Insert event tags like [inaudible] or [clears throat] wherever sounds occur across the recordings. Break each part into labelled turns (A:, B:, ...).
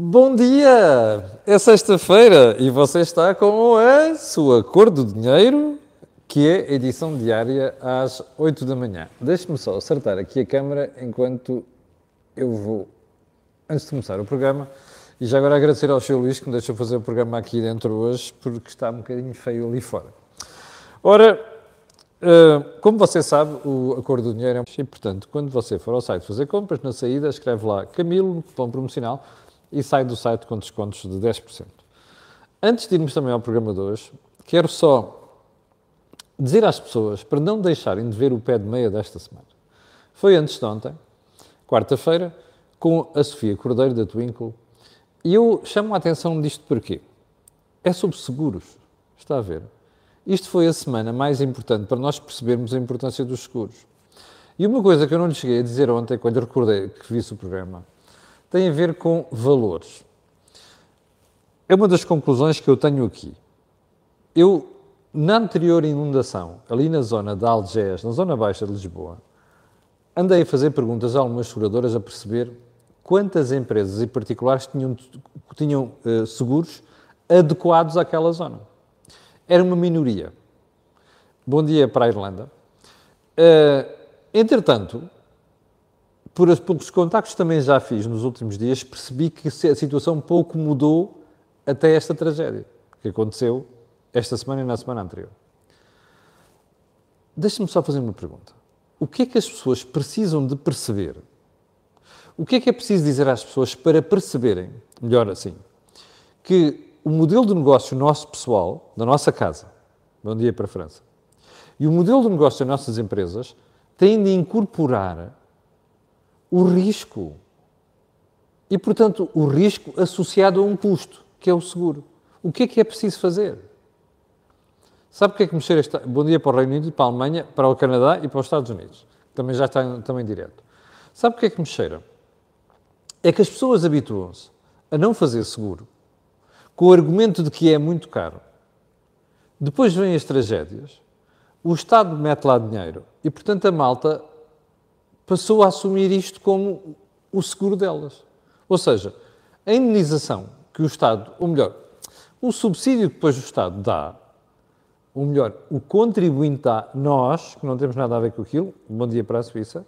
A: Bom dia! É sexta-feira e você está com a sua cor do dinheiro, que é edição diária às 8 da manhã. Deixe-me só acertar aqui a câmera enquanto eu vou, antes de começar o programa, e já agora agradecer ao Sr. Luís que me deixou fazer o programa aqui dentro hoje, porque está um bocadinho feio ali fora. Ora, eh, como você sabe, o acordo do dinheiro é importante. Quando você for ao site fazer compras, na saída escreve lá Camilo, cupom promocional, e sai do site com descontos de 10%. Antes de irmos também ao programa de hoje, quero só dizer às pessoas para não deixarem de ver o pé de meia desta semana. Foi antes de ontem, quarta-feira, com a Sofia Cordeiro da Twinkle, e eu chamo a atenção disto porquê? É sobre seguros, está a ver? Isto foi a semana mais importante para nós percebermos a importância dos seguros. E uma coisa que eu não lhe cheguei a dizer ontem, quando recordei que vi o programa, tem a ver com valores. É uma das conclusões que eu tenho aqui. Eu, na anterior inundação, ali na zona de Algés, na zona baixa de Lisboa, andei a fazer perguntas a algumas seguradoras a perceber quantas empresas e particulares tinham, tinham uh, seguros adequados àquela zona. Era uma minoria. Bom dia para a Irlanda. Uh, entretanto, por os poucos contactos que também já fiz nos últimos dias, percebi que a situação pouco mudou até esta tragédia que aconteceu esta semana e na semana anterior. Deixe-me só fazer uma pergunta. O que é que as pessoas precisam de perceber o que é que é preciso dizer às pessoas para perceberem, melhor assim, que o modelo de negócio nosso pessoal, da nossa casa, bom dia para a França, e o modelo de negócio das nossas empresas tem de incorporar o risco. E, portanto, o risco associado a um custo, que é o seguro. O que é que é preciso fazer? Sabe o que é que mexer esta... Bom dia para o Reino Unido, para a Alemanha, para o Canadá e para os Estados Unidos. Também já está também direto. Sabe o que é que me cheira? é que as pessoas habituam-se a não fazer seguro com o argumento de que é muito caro. Depois vêm as tragédias, o Estado mete lá dinheiro e, portanto, a malta passou a assumir isto como o seguro delas. Ou seja, a indenização que o Estado, ou melhor, o subsídio que depois o Estado dá, ou melhor, o contribuinte dá, nós, que não temos nada a ver com aquilo, bom dia para a Suíça,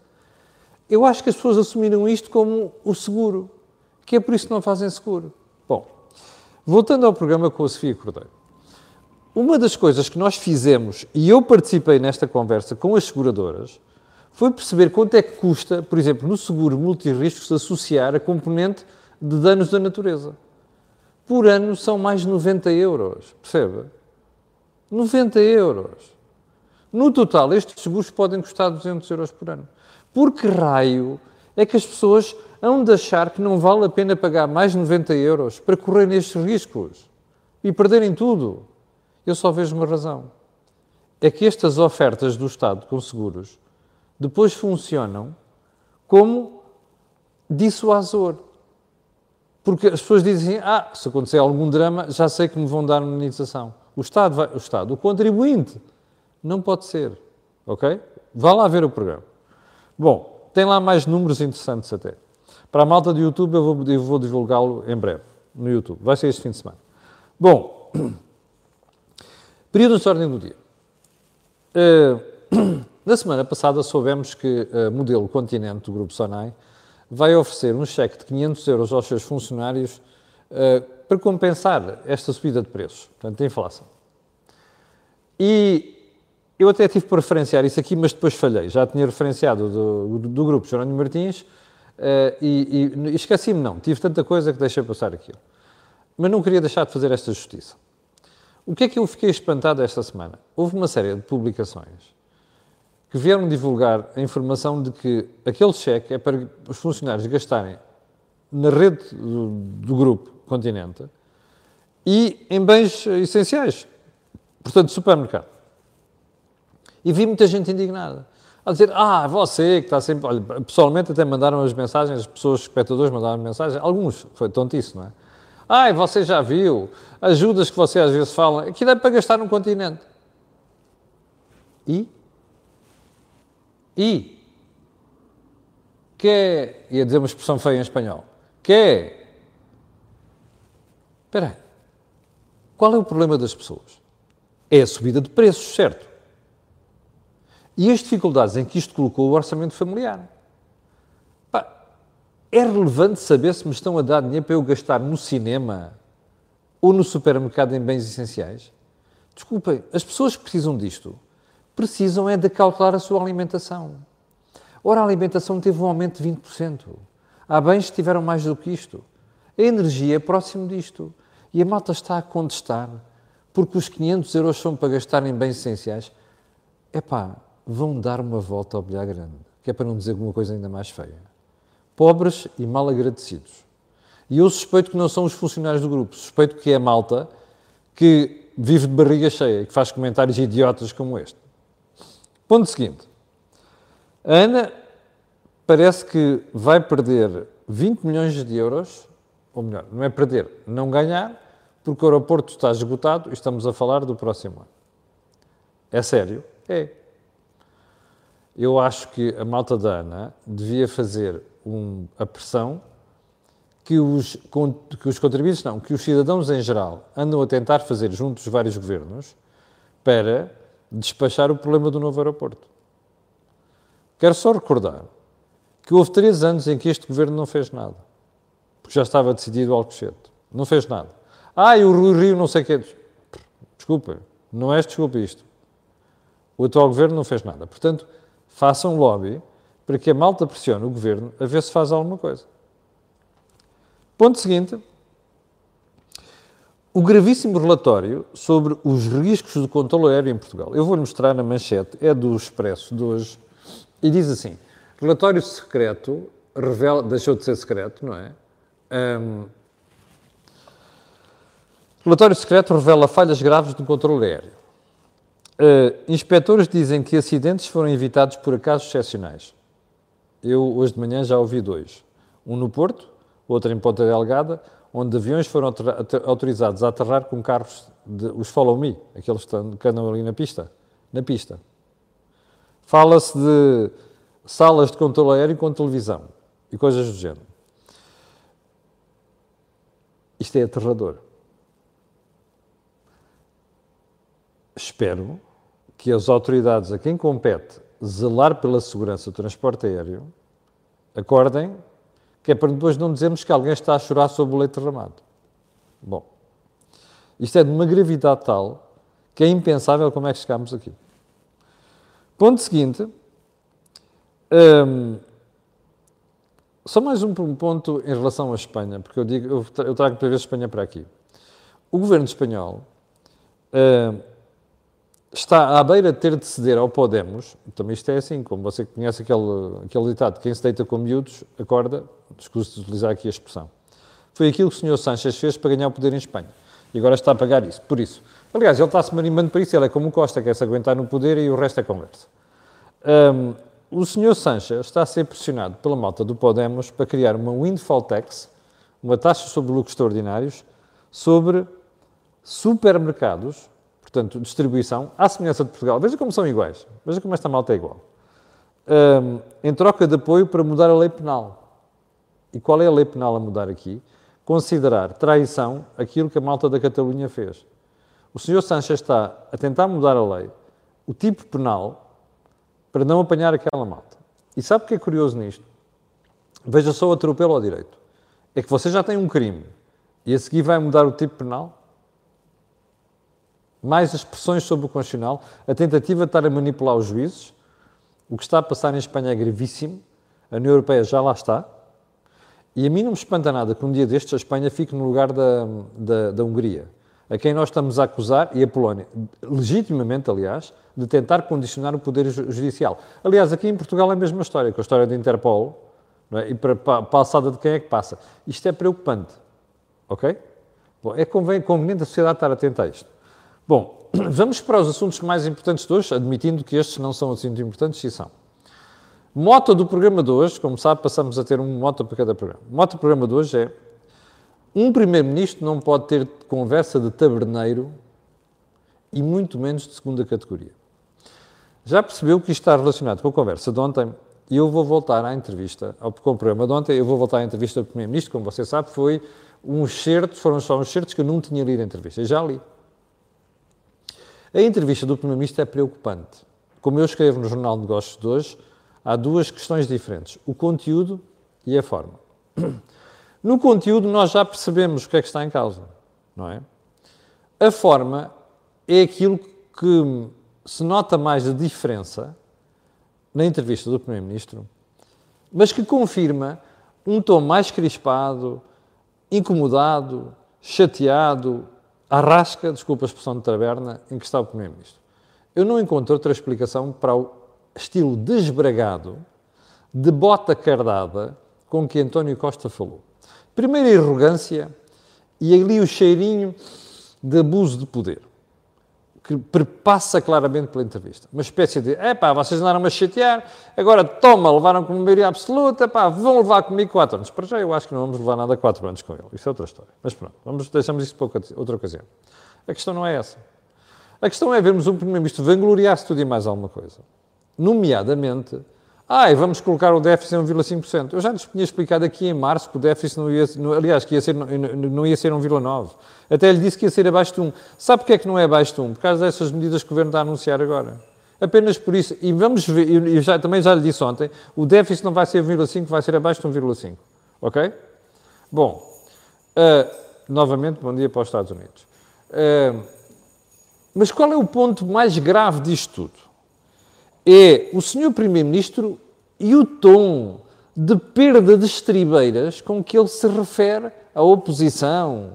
A: eu acho que as pessoas assumiram isto como o seguro, que é por isso que não fazem seguro. Bom, voltando ao programa com a Sofia Cordeiro. Uma das coisas que nós fizemos, e eu participei nesta conversa com as seguradoras, foi perceber quanto é que custa, por exemplo, no seguro multirriscos, associar a componente de danos da natureza. Por ano são mais de 90 euros, percebe? 90 euros. No total, estes seguros podem custar 200 euros por ano. Por que raio é que as pessoas hão de achar que não vale a pena pagar mais de 90 euros para correr nestes riscos e perderem tudo? Eu só vejo uma razão. É que estas ofertas do Estado com seguros depois funcionam como dissuasor. Porque as pessoas dizem, ah, se acontecer algum drama, já sei que me vão dar indenização. O Estado, vai, o Estado, o contribuinte, não pode ser, ok? Vá lá ver o programa. Bom, tem lá mais números interessantes até. Para a malta do YouTube, eu vou, vou divulgá-lo em breve, no YouTube. Vai ser este fim de semana. Bom, [clears throat] período de ordem do dia. Uh, [clears throat] na semana passada soubemos que a modelo Continente do Grupo Sonai vai oferecer um cheque de 500 euros aos seus funcionários uh, para compensar esta subida de preços, portanto, a inflação. E eu até tive por referenciar isso aqui, mas depois falhei. Já tinha referenciado do, do, do grupo Jerónimo Martins uh, e, e esqueci-me, não. Tive tanta coisa que deixei passar aquilo. Mas não queria deixar de fazer esta justiça. O que é que eu fiquei espantado esta semana? Houve uma série de publicações que vieram divulgar a informação de que aquele cheque é para os funcionários gastarem na rede do, do grupo Continente e em bens essenciais, portanto, supermercado. E vi muita gente indignada. A dizer, ah, você que está sempre. Olha, pessoalmente até mandaram as mensagens, as pessoas, espectadores mandaram mensagens, alguns, foi tontice, não é? Ai, você já viu, ajudas que você às vezes fala, aquilo é para gastar num continente. E? E? Que ia dizer uma expressão feia em espanhol, que Espera aí. Qual é o problema das pessoas? É a subida de preços, certo? E as dificuldades em que isto colocou o orçamento familiar. Pá, é relevante saber se me estão a dar dinheiro para eu gastar no cinema ou no supermercado em bens essenciais? Desculpem, as pessoas que precisam disto precisam é de calcular a sua alimentação. Ora, a alimentação teve um aumento de 20%. Há bens que tiveram mais do que isto. A energia é próximo disto. E a malta está a contestar porque os 500 euros são para gastar em bens essenciais. Epá, vão dar uma volta ao bilhar grande, que é para não dizer alguma coisa ainda mais feia. Pobres e mal agradecidos. E eu suspeito que não são os funcionários do grupo, suspeito que é a malta que vive de barriga cheia e que faz comentários idiotas como este. Ponto seguinte. A Ana parece que vai perder 20 milhões de euros, ou melhor, não é perder, não ganhar, porque o aeroporto está esgotado e estamos a falar do próximo ano. É sério? É. Eu acho que a malta da ANA devia fazer um, a pressão que os, que os contribuintes, não, que os cidadãos em geral andam a tentar fazer junto dos vários governos para despachar o problema do novo aeroporto. Quero só recordar que houve três anos em que este governo não fez nada, porque já estava decidido Alcochete. Não fez nada. Ah, e o Rio, não sei o quê. Desculpa, não és desculpa isto. O atual governo não fez nada. Portanto, façam lobby para que a malta pressione o governo a ver se faz alguma coisa. Ponto seguinte. O gravíssimo relatório sobre os riscos do controle aéreo em Portugal. Eu vou-lhe mostrar na manchete, é do Expresso de hoje, e diz assim: relatório secreto revela, deixou de ser secreto, não é? Um, relatório secreto revela falhas graves no controle aéreo. Uh, inspectores dizem que acidentes foram evitados por acasos excepcionais. Eu, hoje de manhã, já ouvi dois. Um no Porto, outro em Ponta Delgada, onde aviões foram autorizados a aterrar com carros, de, os Follow Me, aqueles que andam ali na pista. Na pista. Fala-se de salas de controle aéreo com televisão e coisas do género. Isto é aterrador. Espero que as autoridades a quem compete zelar pela segurança do transporte aéreo acordem, que é para depois não dizermos que alguém está a chorar sobre o leite derramado. Bom, isto é de uma gravidade tal que é impensável como é que chegámos aqui. Ponto seguinte, um, só mais um ponto em relação à Espanha, porque eu, digo, eu trago para ver a Espanha para aqui. O governo espanhol uh, está à beira de ter de ceder ao Podemos, também isto é assim, como você conhece aquele, aquele ditado, quem se deita com miúdos, acorda, desculpe de utilizar aqui a expressão. Foi aquilo que o Sr. Sánchez fez para ganhar o poder em Espanha. E agora está a pagar isso, por isso. Aliás, ele está-se animando para isso, ele é como o Costa, quer se aguentar no poder e o resto é conversa. Um, o Sr. Sanches está a ser pressionado pela malta do Podemos para criar uma windfall tax, uma taxa sobre lucros extraordinários, sobre supermercados, portanto, distribuição, à semelhança de Portugal. Veja como são iguais. Veja como esta malta é igual. Um, em troca de apoio para mudar a lei penal. E qual é a lei penal a mudar aqui? Considerar traição aquilo que a malta da Catalunha fez. O Sr. Sanches está a tentar mudar a lei, o tipo penal, para não apanhar aquela malta. E sabe o que é curioso nisto? Veja só o atropelo ao direito. É que você já tem um crime e a seguir vai mudar o tipo penal? Mais as pressões sobre o constitucional, a tentativa de estar a manipular os juízes. O que está a passar em Espanha é gravíssimo. A União Europeia já lá está. E a mim não me espanta nada que um dia destes a Espanha fique no lugar da, da, da Hungria a quem nós estamos a acusar, e a Polónia, legitimamente, aliás, de tentar condicionar o poder judicial. Aliás, aqui em Portugal é a mesma história, com a história da Interpol, é? e para, para a passada de quem é que passa. Isto é preocupante, ok? Bom, é conveniente a sociedade estar atenta a isto. Bom, [clears throat] vamos para os assuntos mais importantes de hoje, admitindo que estes não são assuntos importantes, e são. Moto do programa de hoje, como sabe, passamos a ter um moto para cada programa. Moto do programa de hoje é um primeiro-ministro não pode ter conversa de taberneiro e muito menos de segunda categoria. Já percebeu que isto está relacionado com a conversa de ontem e eu vou voltar à entrevista, ao, com o programa de ontem, eu vou voltar à entrevista do Primeiro-Ministro, como você sabe, foi uns certos, foram só uns certos que eu não tinha lido a entrevista. Eu já li. A entrevista do Primeiro-Ministro é preocupante. Como eu escrevo no Jornal de Negócios de hoje, há duas questões diferentes: o conteúdo e a forma. [clears throat] No conteúdo, nós já percebemos o que é que está em causa, não é? A forma é aquilo que se nota mais a diferença na entrevista do Primeiro-Ministro, mas que confirma um tom mais crispado, incomodado, chateado, arrasca, desculpa a expressão de taberna, em que está o Primeiro-Ministro. Eu não encontro outra explicação para o estilo desbragado, de bota cardada, com que António Costa falou. Primeiro a arrogância e ali o cheirinho de abuso de poder, que perpassa claramente pela entrevista. Uma espécie de, é pá, vocês andaram-me a chatear, agora toma, levaram com maioria absoluta, pá, vão levar comigo quatro anos. Para já eu acho que não vamos levar nada quatro anos com ele, isso é outra história. Mas pronto, vamos, deixamos isso para outra ocasião. A questão não é essa. A questão é vermos um Primeiro-Ministro vangloriar-se tudo e mais alguma coisa. Nomeadamente, ah, vamos colocar o déficit em 1,5%. Eu já lhes tinha explicado aqui em março que o déficit não ia, aliás, que ia ser, não ia ser 1,9%. Até lhe disse que ia ser abaixo de 1. Sabe porquê é que não é abaixo de 1? Por causa dessas medidas que o Governo está a anunciar agora. Apenas por isso. E vamos ver, e já, também já lhe disse ontem, o déficit não vai ser 1,5, vai ser abaixo de 1,5. Ok? Bom, uh, novamente, bom dia para os Estados Unidos. Uh, mas qual é o ponto mais grave disto tudo? É o senhor Primeiro-Ministro e o tom de perda de estribeiras com que ele se refere à oposição,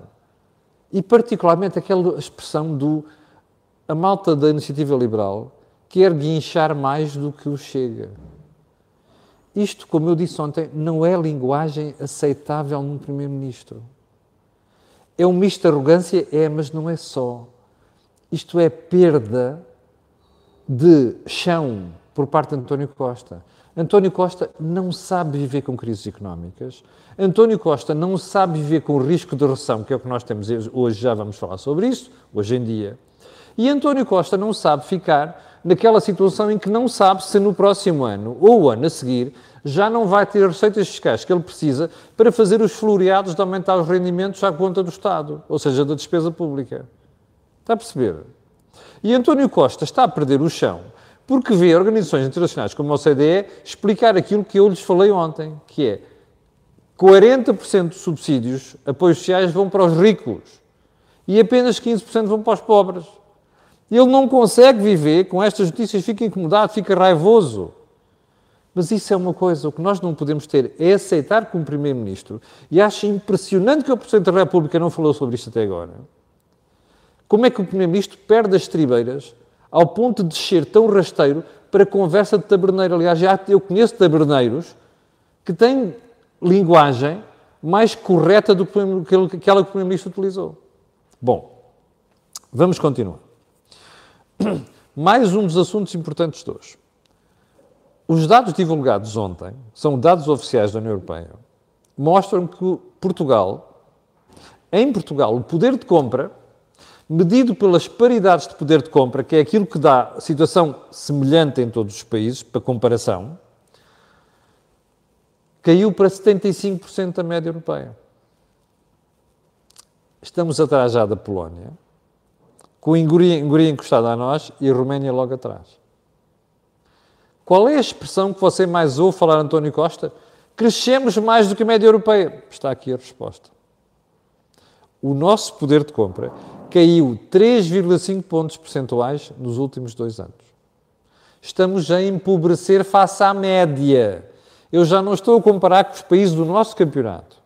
A: e particularmente aquela expressão do a malta da iniciativa liberal quer guinchar mais do que o chega. Isto, como eu disse ontem, não é linguagem aceitável num primeiro-ministro. É um misto de arrogância? É, mas não é só. Isto é perda de chão por parte de António Costa. António Costa não sabe viver com crises económicas. António Costa não sabe viver com o risco de recessão, que é o que nós temos hoje, já vamos falar sobre isso, hoje em dia. E António Costa não sabe ficar naquela situação em que não sabe se no próximo ano ou o ano a seguir já não vai ter receitas fiscais que ele precisa para fazer os floreados de aumentar os rendimentos à conta do Estado, ou seja, da despesa pública. Está a perceber? E António Costa está a perder o chão porque vê organizações internacionais como a OCDE explicar aquilo que eu lhes falei ontem, que é 40% dos subsídios, apoios sociais, vão para os ricos e apenas 15% vão para os pobres. Ele não consegue viver com estas notícias, fica incomodado, fica raivoso. Mas isso é uma coisa, o que nós não podemos ter é aceitar como Primeiro-Ministro, e acho impressionante que o Presidente da República não falou sobre isto até agora. Como é que o Primeiro-Ministro perde as tribeiras ao ponto de descer tão rasteiro para conversa de taberneiro. Aliás, já eu conheço taberneiros que têm linguagem mais correta do que aquela que o Primeiro-Ministro utilizou. Bom, vamos continuar. [clears throat] Mais um dos assuntos importantes de hoje. Os dados divulgados ontem, são dados oficiais da União Europeia, mostram que Portugal, em Portugal, o poder de compra medido pelas paridades de poder de compra, que é aquilo que dá situação semelhante em todos os países, para comparação, caiu para 75% da média europeia. Estamos atrás já da Polónia, com a Hungria, Hungria encostada a nós e a Roménia logo atrás. Qual é a expressão que você mais ouve falar, António Costa? Crescemos mais do que a média europeia. Está aqui a resposta. O nosso poder de compra caiu 3,5 pontos percentuais nos últimos dois anos. Estamos a empobrecer face à média. Eu já não estou a comparar com os países do nosso campeonato.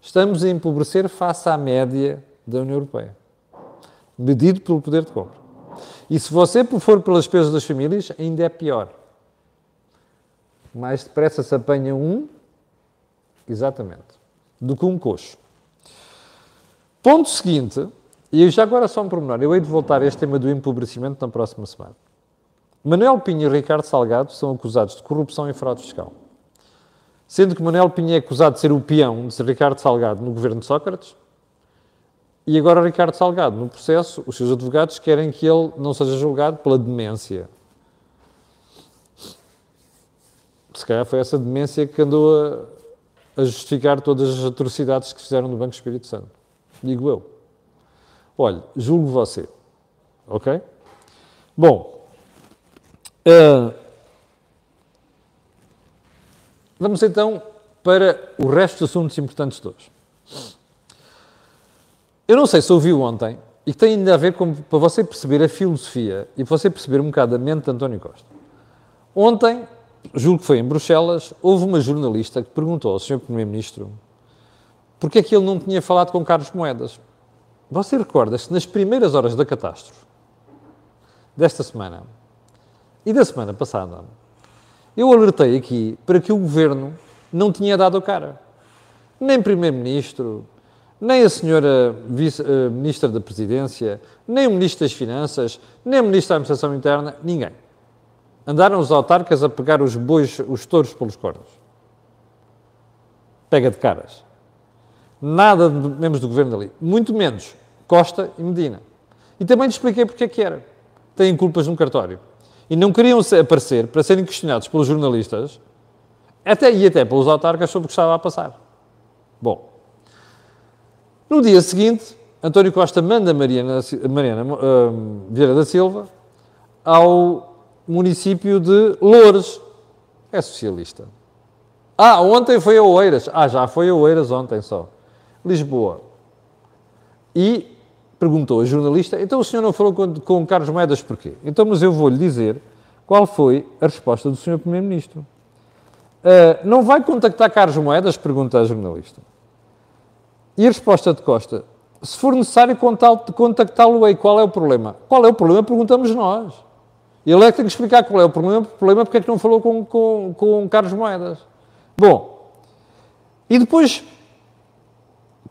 A: Estamos a empobrecer face à média da União Europeia, medido pelo poder de compra. E se você for pelas despesas das famílias, ainda é pior. Mais depressa se apanha um, exatamente, do que um coxo. Ponto seguinte, e já agora só um pormenor, eu hei de voltar a este tema do empobrecimento na próxima semana. Manuel Pinho e Ricardo Salgado são acusados de corrupção e fraude fiscal. Sendo que Manuel Pinho é acusado de ser o peão de Ricardo Salgado no governo de Sócrates, e agora Ricardo Salgado, no processo, os seus advogados querem que ele não seja julgado pela demência. Se calhar foi essa demência que andou a justificar todas as atrocidades que fizeram no Banco Espírito Santo. Digo eu. Olhe, julgo você. Ok? Bom. Uh, vamos então para o resto dos assuntos importantes de hoje. Eu não sei se ouviu ontem, e que tem ainda a ver com, para você perceber a filosofia e para você perceber um bocado a mente de António Costa. Ontem, julgo que foi em Bruxelas, houve uma jornalista que perguntou ao Sr. Primeiro-Ministro porque é que ele não tinha falado com Carlos Moedas. Você recorda-se, nas primeiras horas da catástrofe, desta semana e da semana passada, eu alertei aqui para que o Governo não tinha dado a cara. Nem Primeiro-Ministro, nem a senhora eh, Ministra da Presidência, nem o Ministro das Finanças, nem o Ministro da Administração Interna, ninguém. Andaram os autarcas a pegar os bois, os touros pelos cornos. Pega de caras. Nada de membros do governo ali. Muito menos Costa e Medina. E também lhe expliquei porque é que era. Têm culpas no cartório. E não queriam aparecer para serem questionados pelos jornalistas até, e até pelos autarcas sobre o que estava a passar. Bom, no dia seguinte, António Costa manda Mariana, Mariana uh, Vieira da Silva ao município de Loures. É socialista. Ah, ontem foi a Oeiras. Ah, já foi a Oeiras ontem só. Lisboa. E perguntou a jornalista, então o senhor não falou com, com Carlos Moedas porquê? Então, mas eu vou-lhe dizer qual foi a resposta do senhor Primeiro-Ministro. Uh, não vai contactar Carlos Moedas? Pergunta a jornalista. E a resposta de Costa? Se for necessário contactá-lo aí, qual é o problema? Qual é o problema? Perguntamos nós. Ele é que tem que explicar qual é o problema, problema porque é que não falou com, com, com Carlos Moedas. Bom, e depois,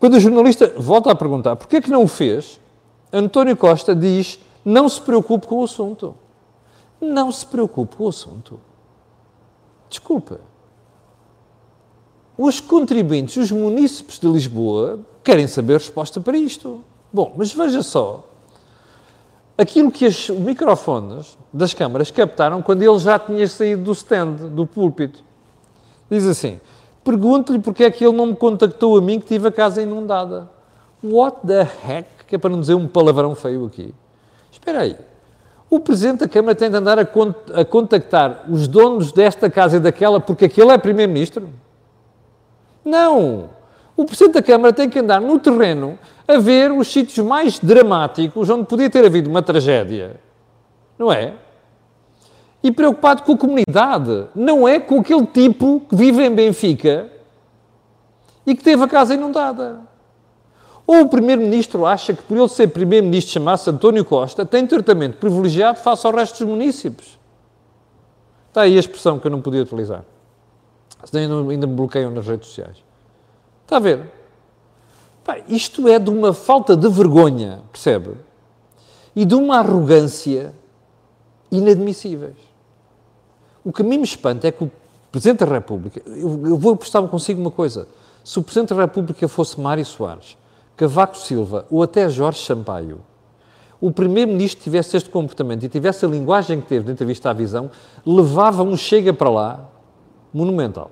A: quando o jornalista volta a perguntar porquê é que não o fez, António Costa diz, não se preocupe com o assunto. Não se preocupe com o assunto. Desculpa os contribuintes, os munícipes de Lisboa, querem saber resposta para isto. Bom, mas veja só. Aquilo que os microfones das câmaras captaram quando ele já tinha saído do stand, do púlpito. Diz assim: pergunto-lhe porque é que ele não me contactou a mim que tive a casa inundada. What the heck? Que é para não dizer um palavrão feio aqui. Espera aí. O Presidente da Câmara tem de andar a, a contactar os donos desta casa e daquela porque aquele é Primeiro-Ministro? Não! O Presidente da Câmara tem que andar no terreno a ver os sítios mais dramáticos onde podia ter havido uma tragédia. Não é? E preocupado com a comunidade. Não é com aquele tipo que vive em Benfica e que teve a casa inundada. Ou o Primeiro-Ministro acha que, por ele ser Primeiro-Ministro, chamar-se António Costa, tem tratamento privilegiado face ao resto dos municípios. Está aí a expressão que eu não podia utilizar. Senão ainda me bloqueiam nas redes sociais. Está a ver? Pá, isto é de uma falta de vergonha, percebe? E de uma arrogância inadmissíveis. O que a mim me espanta é que o Presidente da República, eu, eu vou apostar consigo uma coisa, se o Presidente da República fosse Mário Soares, Cavaco Silva ou até Jorge Sampaio, o Primeiro-Ministro tivesse este comportamento e tivesse a linguagem que teve na entrevista à visão, levava um chega para lá monumental.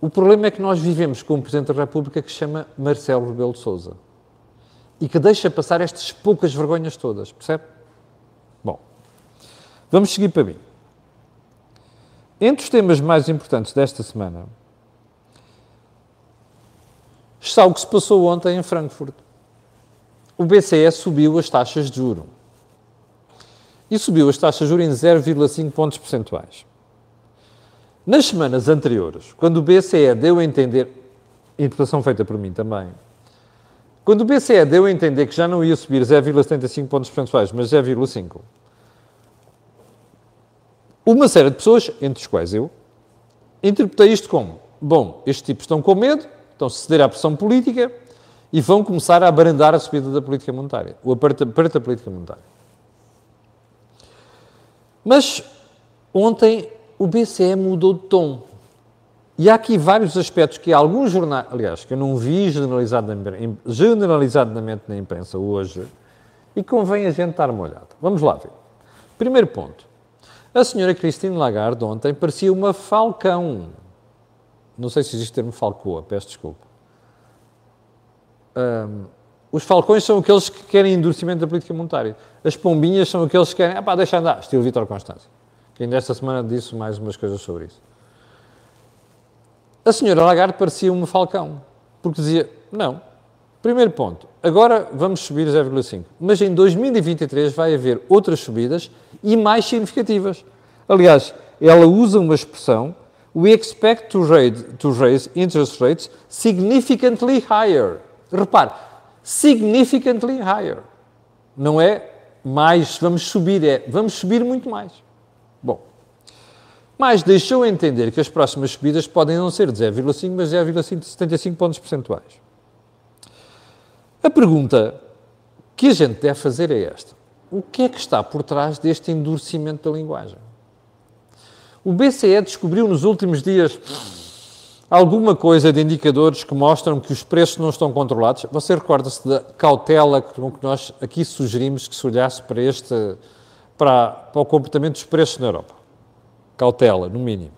A: O problema é que nós vivemos com um Presidente da República que se chama Marcelo Rebelo de Sousa e que deixa passar estas poucas vergonhas todas, percebe? Bom, vamos seguir para mim. Entre os temas mais importantes desta semana está o que se passou ontem em Frankfurt. O BCE subiu as taxas de juro. E subiu as taxas de juro em 0,5 pontos percentuais. Nas semanas anteriores, quando o BCE deu a entender, interpretação feita por mim também, quando o BCE deu a entender que já não ia subir 0,75 pontos percentuais, mas 0,5, uma série de pessoas, entre as quais eu, interpretei isto como: bom, estes tipos estão com medo, estão a ceder à pressão política e vão começar a abrandar a subida da política monetária, o aperto da política monetária. Mas ontem o BCE mudou de tom. E há aqui vários aspectos que alguns jornais, aliás, que eu não vi generalizadamente na imprensa hoje, e convém a gente dar uma olhada. Vamos lá ver. Primeiro ponto. A senhora Christine Lagarde ontem parecia uma falcão. Não sei se existe o termo falcoa, peço desculpa. Um, os falcões são aqueles que querem endurecimento da política monetária. As pombinhas são aqueles que querem, ah pá, deixa andar, estilo Vítor Constância. Que ainda esta semana disse mais umas coisas sobre isso. A senhora Lagarde parecia um falcão, porque dizia, não, primeiro ponto, agora vamos subir 0,5, mas em 2023 vai haver outras subidas e mais significativas. Aliás, ela usa uma expressão, we expect to raise, to raise interest rates significantly higher. Repare, significantly higher. Não é mais vamos subir, é vamos subir muito mais. Bom, mas deixou entender que as próximas subidas podem não ser de 0,5, mas 0,75 pontos percentuais. A pergunta que a gente deve fazer é esta. O que é que está por trás deste endurecimento da linguagem? O BCE descobriu nos últimos dias alguma coisa de indicadores que mostram que os preços não estão controlados. Você recorda-se da cautela com que nós aqui sugerimos que se olhasse para este, para, para o comportamento dos preços na Europa? Cautela, no mínimo.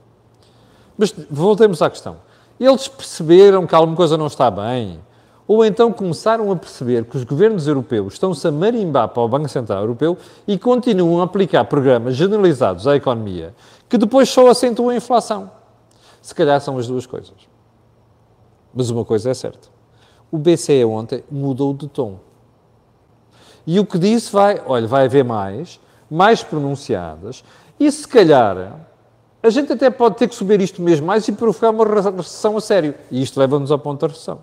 A: Mas voltemos à questão. Eles perceberam que alguma coisa não está bem, ou então começaram a perceber que os governos europeus estão-se a marimbar para o Banco Central Europeu e continuam a aplicar programas generalizados à economia que depois só acentuam a inflação. Se calhar são as duas coisas. Mas uma coisa é certa. O BCE ontem mudou de tom. E o que disse vai, olha, vai haver mais, mais pronunciadas, e se calhar a gente até pode ter que subir isto mesmo mais e provocar uma recessão a sério. E isto leva-nos ao ponto da recessão.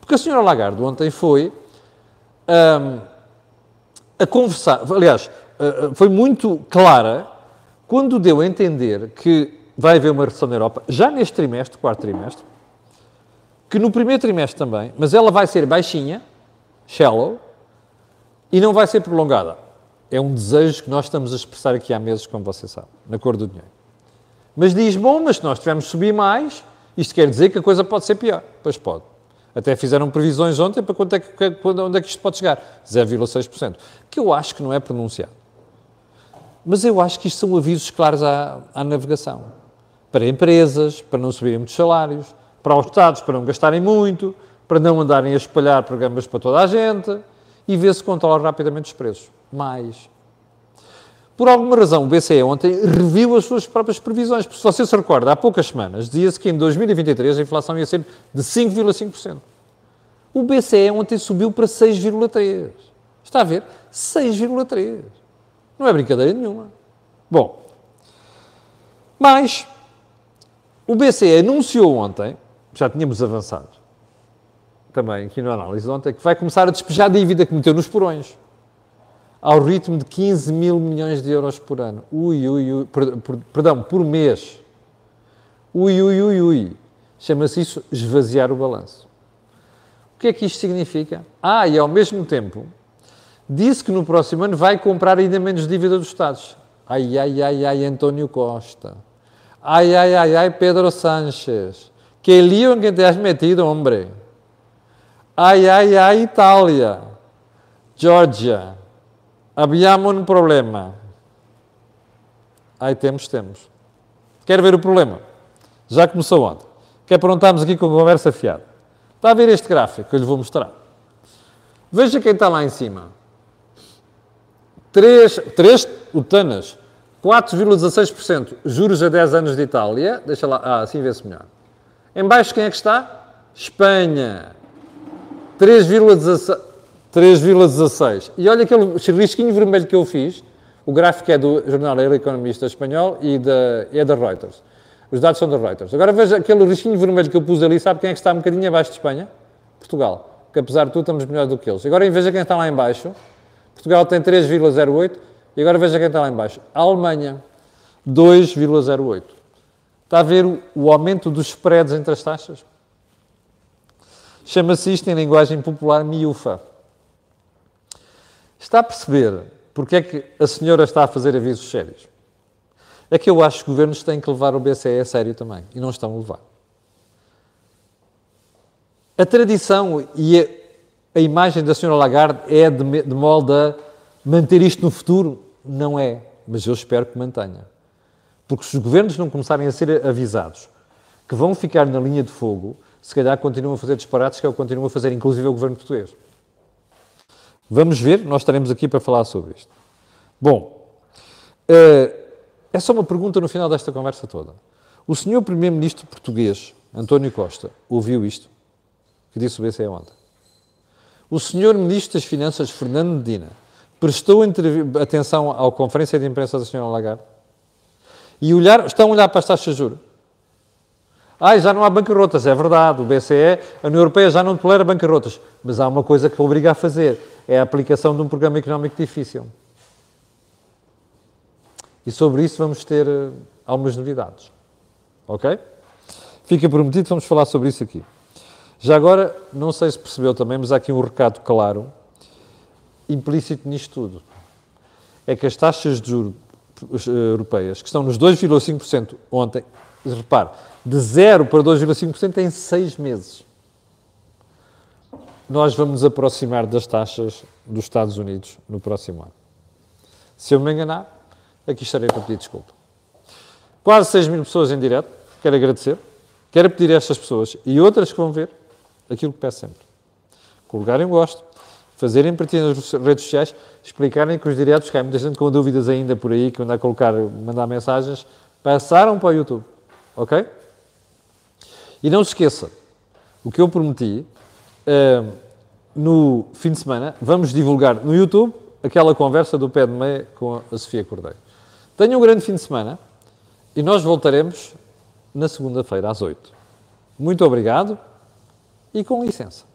A: Porque a senhora Lagarde ontem foi um, a conversar, aliás, uh, foi muito clara quando deu a entender que vai haver uma recessão na Europa, já neste trimestre, quarto trimestre, que no primeiro trimestre também, mas ela vai ser baixinha, shallow, e não vai ser prolongada. É um desejo que nós estamos a expressar aqui há meses, como você sabe, na cor do dinheiro. Mas diz, bom, mas se nós tivermos subir mais, isto quer dizer que a coisa pode ser pior. Pois pode. Até fizeram previsões ontem para quanto é que, onde é que isto pode chegar. 0,6%. Que eu acho que não é pronunciado. Mas eu acho que isto são avisos claros à, à navegação para empresas, para não subirem muitos salários, para os Estados, para não gastarem muito, para não andarem a espalhar programas para toda a gente e ver se controla rapidamente os preços. Mais. Por alguma razão, o BCE ontem reviu as suas próprias previsões. Porque, se você se recorda, há poucas semanas dizia-se que em 2023 a inflação ia ser de 5,5%. O BCE ontem subiu para 6,3%. Está a ver? 6,3%. Não é brincadeira nenhuma. Bom, mas o BCE anunciou ontem, já tínhamos avançado também aqui na análise ontem, que vai começar a despejar dívida que meteu nos porões ao ritmo de 15 mil milhões de euros por ano. Ui, ui, ui, perdão, por mês. Ui, ui, ui, ui. Chama-se isso esvaziar o balanço. O que é que isto significa? Ah, e ao mesmo tempo, disse que no próximo ano vai comprar ainda menos dívida dos Estados. Ai, ai, ai, ai, António Costa. Ay, ay, ay, ay, Pedro Sánchez. Que lío en que te has metido, hombre. Ay, ay, ay, Itália. Georgia. Habíamos um problema. Aí temos, temos. Quer ver o problema? Já começou ontem. Quer perguntarmos aqui com conversa fiada. Está a ver este gráfico que eu lhe vou mostrar. Veja quem está lá em cima. Três, três utanas 4,16% juros a 10 anos de Itália. Deixa lá, ah, assim vê-se melhor. Em baixo quem é que está? Espanha. 3,16. E olha aquele risquinho vermelho que eu fiz. O gráfico é do jornal El Economista Espanhol e da, é da Reuters. Os dados são da Reuters. Agora veja aquele risquinho vermelho que eu pus ali. Sabe quem é que está um bocadinho abaixo de Espanha? Portugal. Que apesar de tudo estamos melhor do que eles. Agora veja quem está lá em baixo. Portugal tem 3,08 e agora veja quem está lá embaixo. A Alemanha, 2,08. Está a ver o aumento dos spreads entre as taxas? Chama-se isto em linguagem popular miúfa. Está a perceber porque é que a senhora está a fazer avisos sérios? É que eu acho que os governos têm que levar o BCE a sério também. E não estão a levar. A tradição e a, a imagem da senhora Lagarde é de, de molde a Manter isto no futuro? Não é, mas eu espero que mantenha. Porque se os governos não começarem a ser avisados que vão ficar na linha de fogo, se calhar continuam a fazer disparates que é o que continua a fazer, inclusive o governo português. Vamos ver, nós estaremos aqui para falar sobre isto. Bom, uh, é só uma pergunta no final desta conversa toda. O senhor primeiro-ministro português, António Costa, ouviu isto? Que disse o BCE ontem. O senhor ministro das Finanças, Fernando Medina, prestou atenção à conferência de imprensa da senhora Lagarde? E olhar, estão a olhar para as taxas de juros? Ah, já não há bancarrotas, é verdade. O BCE, a União Europeia já não tolera bancarrotas. Mas há uma coisa que obriga a fazer: é a aplicação de um programa económico difícil. E sobre isso vamos ter uh, algumas novidades. Ok? Fica prometido, vamos falar sobre isso aqui. Já agora, não sei se percebeu também, mas há aqui um recado claro, implícito nisto tudo. É que as taxas de juros eh, europeias, que estão nos 2,5% ontem, repare, de 0 para 2,5% em 6 meses. Nós vamos nos aproximar das taxas dos Estados Unidos no próximo ano. Se eu me enganar, aqui estarei para pedir desculpa. Quase 6 mil pessoas em direto, quero agradecer. Quero pedir a estas pessoas e outras que vão ver aquilo que peço sempre. Colocarem um gosto, fazerem partilha nas redes sociais, explicarem que os diretos, que há muita gente com dúvidas ainda por aí, que anda a colocar, mandar mensagens, passaram para o YouTube. Ok? E não se esqueça, o que eu prometi, uh, no fim de semana, vamos divulgar no YouTube aquela conversa do pé de meia com a Sofia Cordeiro. Tenham um grande fim de semana e nós voltaremos na segunda-feira às 8. Muito obrigado e com licença.